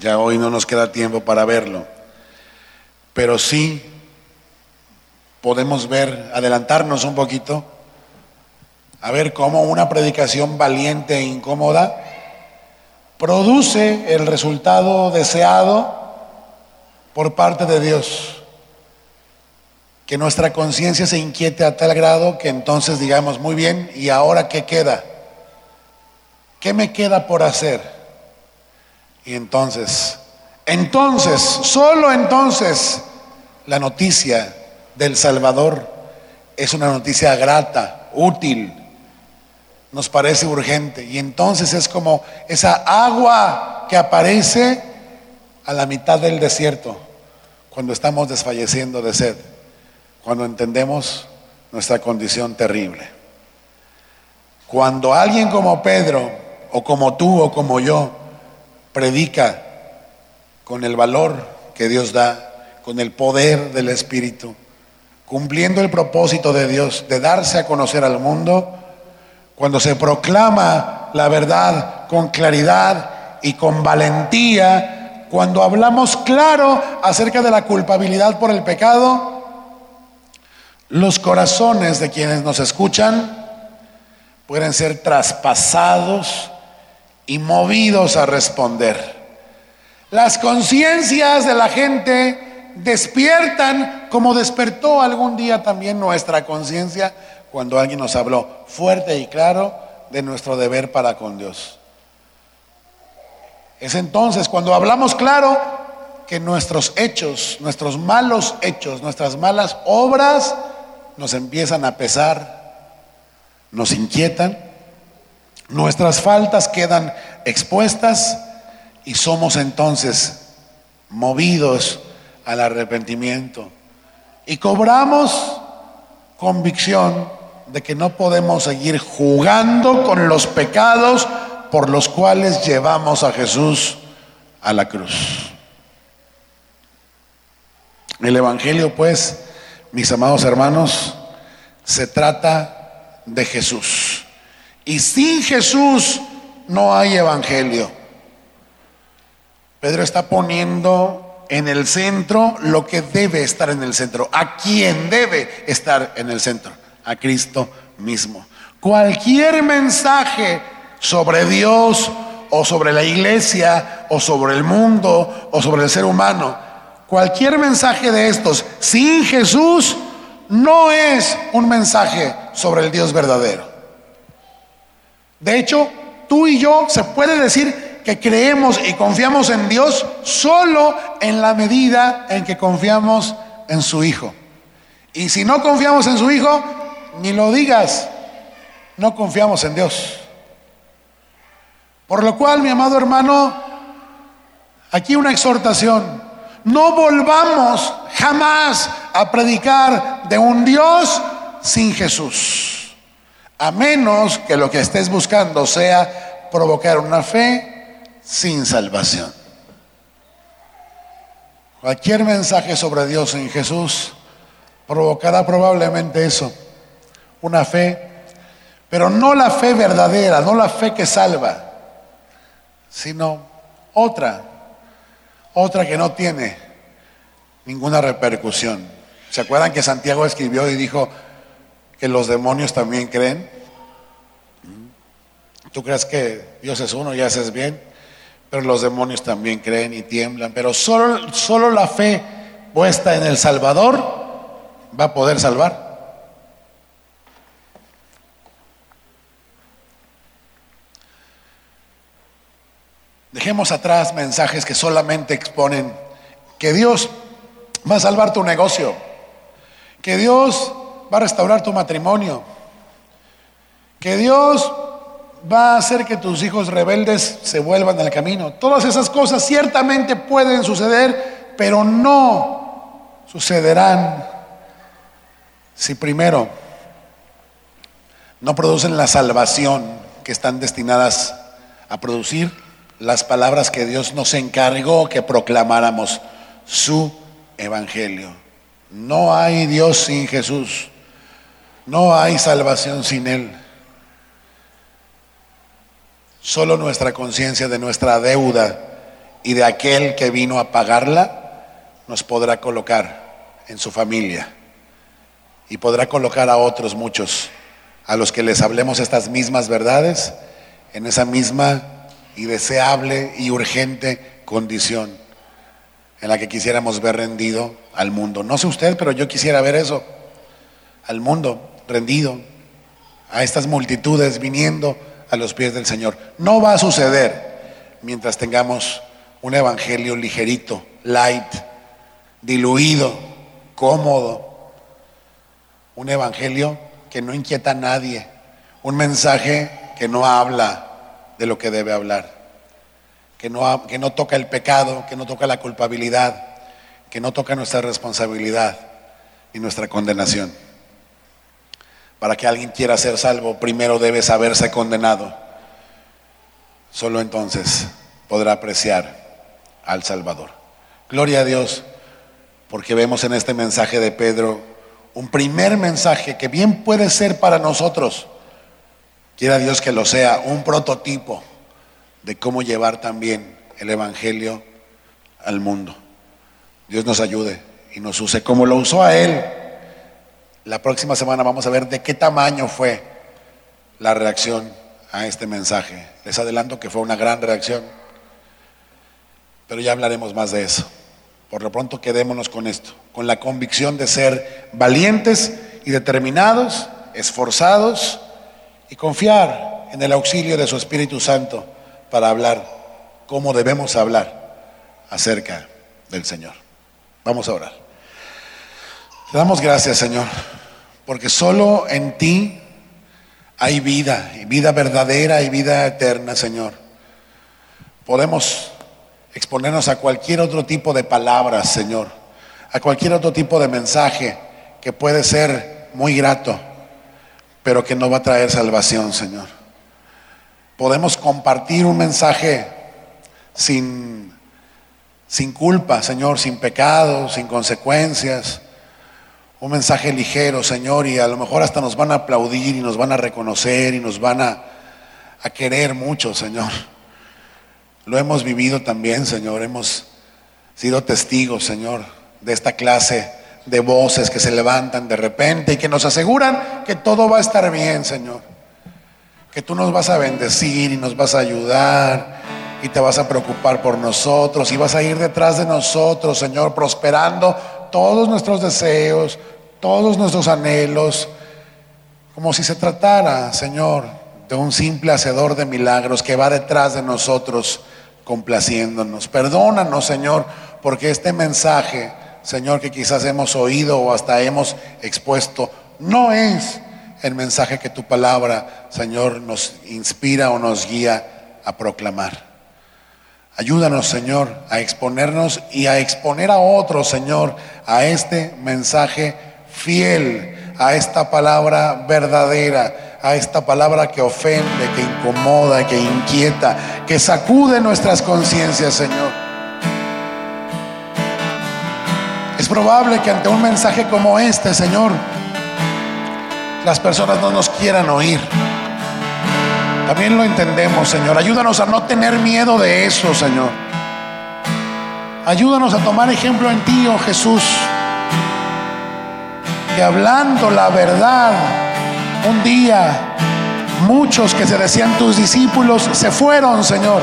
Ya hoy no nos queda tiempo para verlo. Pero sí podemos ver, adelantarnos un poquito a ver cómo una predicación valiente e incómoda produce el resultado deseado por parte de Dios. Que nuestra conciencia se inquiete a tal grado que entonces digamos, muy bien, ¿y ahora qué queda? ¿Qué me queda por hacer? Y entonces, entonces, solo entonces, la noticia del Salvador es una noticia grata, útil, nos parece urgente. Y entonces es como esa agua que aparece a la mitad del desierto, cuando estamos desfalleciendo de sed, cuando entendemos nuestra condición terrible. Cuando alguien como Pedro, o como tú, o como yo, predica con el valor que Dios da, con el poder del Espíritu, cumpliendo el propósito de Dios de darse a conocer al mundo, cuando se proclama la verdad con claridad y con valentía, cuando hablamos claro acerca de la culpabilidad por el pecado, los corazones de quienes nos escuchan pueden ser traspasados y movidos a responder. Las conciencias de la gente despiertan como despertó algún día también nuestra conciencia cuando alguien nos habló fuerte y claro de nuestro deber para con Dios. Es entonces cuando hablamos claro que nuestros hechos, nuestros malos hechos, nuestras malas obras nos empiezan a pesar, nos inquietan, nuestras faltas quedan expuestas y somos entonces movidos al arrepentimiento y cobramos convicción de que no podemos seguir jugando con los pecados por los cuales llevamos a Jesús a la cruz. El Evangelio, pues, mis amados hermanos, se trata de Jesús. Y sin Jesús no hay Evangelio. Pedro está poniendo en el centro lo que debe estar en el centro, a quien debe estar en el centro a Cristo mismo. Cualquier mensaje sobre Dios o sobre la iglesia o sobre el mundo o sobre el ser humano, cualquier mensaje de estos sin Jesús no es un mensaje sobre el Dios verdadero. De hecho, tú y yo se puede decir que creemos y confiamos en Dios solo en la medida en que confiamos en su Hijo. Y si no confiamos en su Hijo, ni lo digas, no confiamos en Dios. Por lo cual, mi amado hermano, aquí una exhortación. No volvamos jamás a predicar de un Dios sin Jesús, a menos que lo que estés buscando sea provocar una fe sin salvación. Cualquier mensaje sobre Dios en Jesús provocará probablemente eso una fe, pero no la fe verdadera, no la fe que salva, sino otra, otra que no tiene ninguna repercusión. ¿Se acuerdan que Santiago escribió y dijo que los demonios también creen? Tú crees que Dios es uno y haces bien, pero los demonios también creen y tiemblan. Pero solo, solo la fe puesta en el Salvador va a poder salvar. Dejemos atrás mensajes que solamente exponen que Dios va a salvar tu negocio, que Dios va a restaurar tu matrimonio, que Dios va a hacer que tus hijos rebeldes se vuelvan al camino. Todas esas cosas ciertamente pueden suceder, pero no sucederán si primero no producen la salvación que están destinadas a producir las palabras que Dios nos encargó que proclamáramos, su evangelio. No hay Dios sin Jesús, no hay salvación sin Él. Solo nuestra conciencia de nuestra deuda y de aquel que vino a pagarla nos podrá colocar en su familia y podrá colocar a otros muchos a los que les hablemos estas mismas verdades en esa misma y deseable y urgente condición en la que quisiéramos ver rendido al mundo. No sé usted, pero yo quisiera ver eso, al mundo rendido, a estas multitudes viniendo a los pies del Señor. No va a suceder mientras tengamos un evangelio ligerito, light, diluido, cómodo, un evangelio que no inquieta a nadie, un mensaje que no habla de lo que debe hablar, que no, que no toca el pecado, que no toca la culpabilidad, que no toca nuestra responsabilidad y nuestra condenación. Para que alguien quiera ser salvo, primero debe saberse condenado. Solo entonces podrá apreciar al Salvador. Gloria a Dios, porque vemos en este mensaje de Pedro un primer mensaje que bien puede ser para nosotros. Quiera Dios que lo sea, un prototipo de cómo llevar también el Evangelio al mundo. Dios nos ayude y nos use como lo usó a Él la próxima semana vamos a ver de qué tamaño fue la reacción a este mensaje. Les adelanto que fue una gran reacción, pero ya hablaremos más de eso. Por lo pronto quedémonos con esto, con la convicción de ser valientes y determinados, esforzados y confiar en el auxilio de su Espíritu Santo para hablar como debemos hablar acerca del Señor. Vamos a orar. Te damos gracias, Señor, porque solo en ti hay vida, y vida verdadera y vida eterna, Señor. Podemos exponernos a cualquier otro tipo de palabras, Señor, a cualquier otro tipo de mensaje que puede ser muy grato, pero que no va a traer salvación, Señor. Podemos compartir un mensaje sin, sin culpa, Señor, sin pecado, sin consecuencias un mensaje ligero, Señor, y a lo mejor hasta nos van a aplaudir y nos van a reconocer y nos van a, a querer mucho, Señor. Lo hemos vivido también, Señor, hemos sido testigos, Señor, de esta clase de voces que se levantan de repente y que nos aseguran que todo va a estar bien, Señor. Que tú nos vas a bendecir y nos vas a ayudar y te vas a preocupar por nosotros y vas a ir detrás de nosotros, Señor, prosperando todos nuestros deseos, todos nuestros anhelos, como si se tratara, Señor, de un simple hacedor de milagros que va detrás de nosotros complaciéndonos. Perdónanos, Señor, porque este mensaje, Señor, que quizás hemos oído o hasta hemos expuesto, no es el mensaje que tu palabra, Señor, nos inspira o nos guía a proclamar. Ayúdanos, Señor, a exponernos y a exponer a otros, Señor, a este mensaje fiel, a esta palabra verdadera, a esta palabra que ofende, que incomoda, que inquieta, que sacude nuestras conciencias, Señor. Es probable que ante un mensaje como este, Señor, las personas no nos quieran oír. También lo entendemos, Señor. Ayúdanos a no tener miedo de eso, Señor. Ayúdanos a tomar ejemplo en ti, oh Jesús. Que hablando la verdad, un día muchos que se decían tus discípulos se fueron, Señor.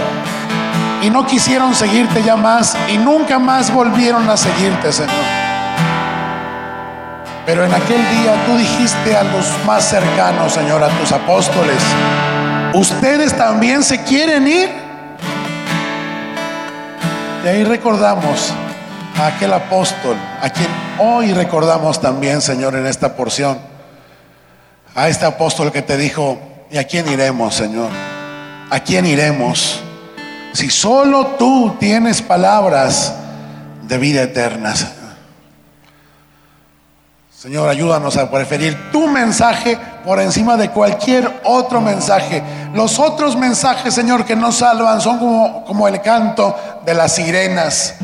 Y no quisieron seguirte ya más y nunca más volvieron a seguirte, Señor. Pero en aquel día tú dijiste a los más cercanos, Señor, a tus apóstoles, ¿Ustedes también se quieren ir? Y ahí recordamos a aquel apóstol, a quien hoy recordamos también, Señor, en esta porción. A este apóstol que te dijo, ¿y a quién iremos, Señor? ¿A quién iremos? Si solo tú tienes palabras de vida eterna, Señor, ayúdanos a preferir tu mensaje por encima de cualquier otro mensaje. Los otros mensajes, Señor, que nos salvan son como, como el canto de las sirenas,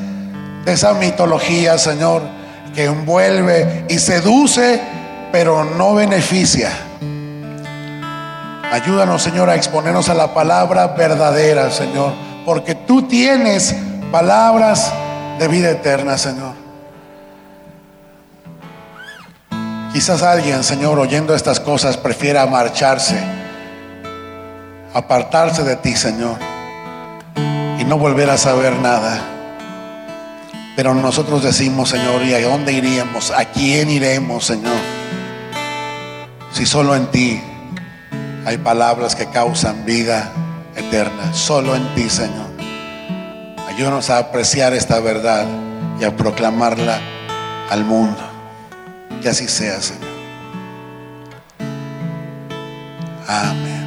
esa mitología, Señor, que envuelve y seduce, pero no beneficia. Ayúdanos, Señor, a exponernos a la palabra verdadera, Señor, porque tú tienes palabras de vida eterna, Señor. Quizás alguien, Señor, oyendo estas cosas, prefiera marcharse, apartarse de ti, Señor, y no volver a saber nada. Pero nosotros decimos, Señor, ¿y a dónde iríamos? ¿A quién iremos, Señor? Si solo en ti hay palabras que causan vida eterna, solo en ti, Señor. Ayúdanos a apreciar esta verdad y a proclamarla al mundo. Que así sea, Señor. Amén.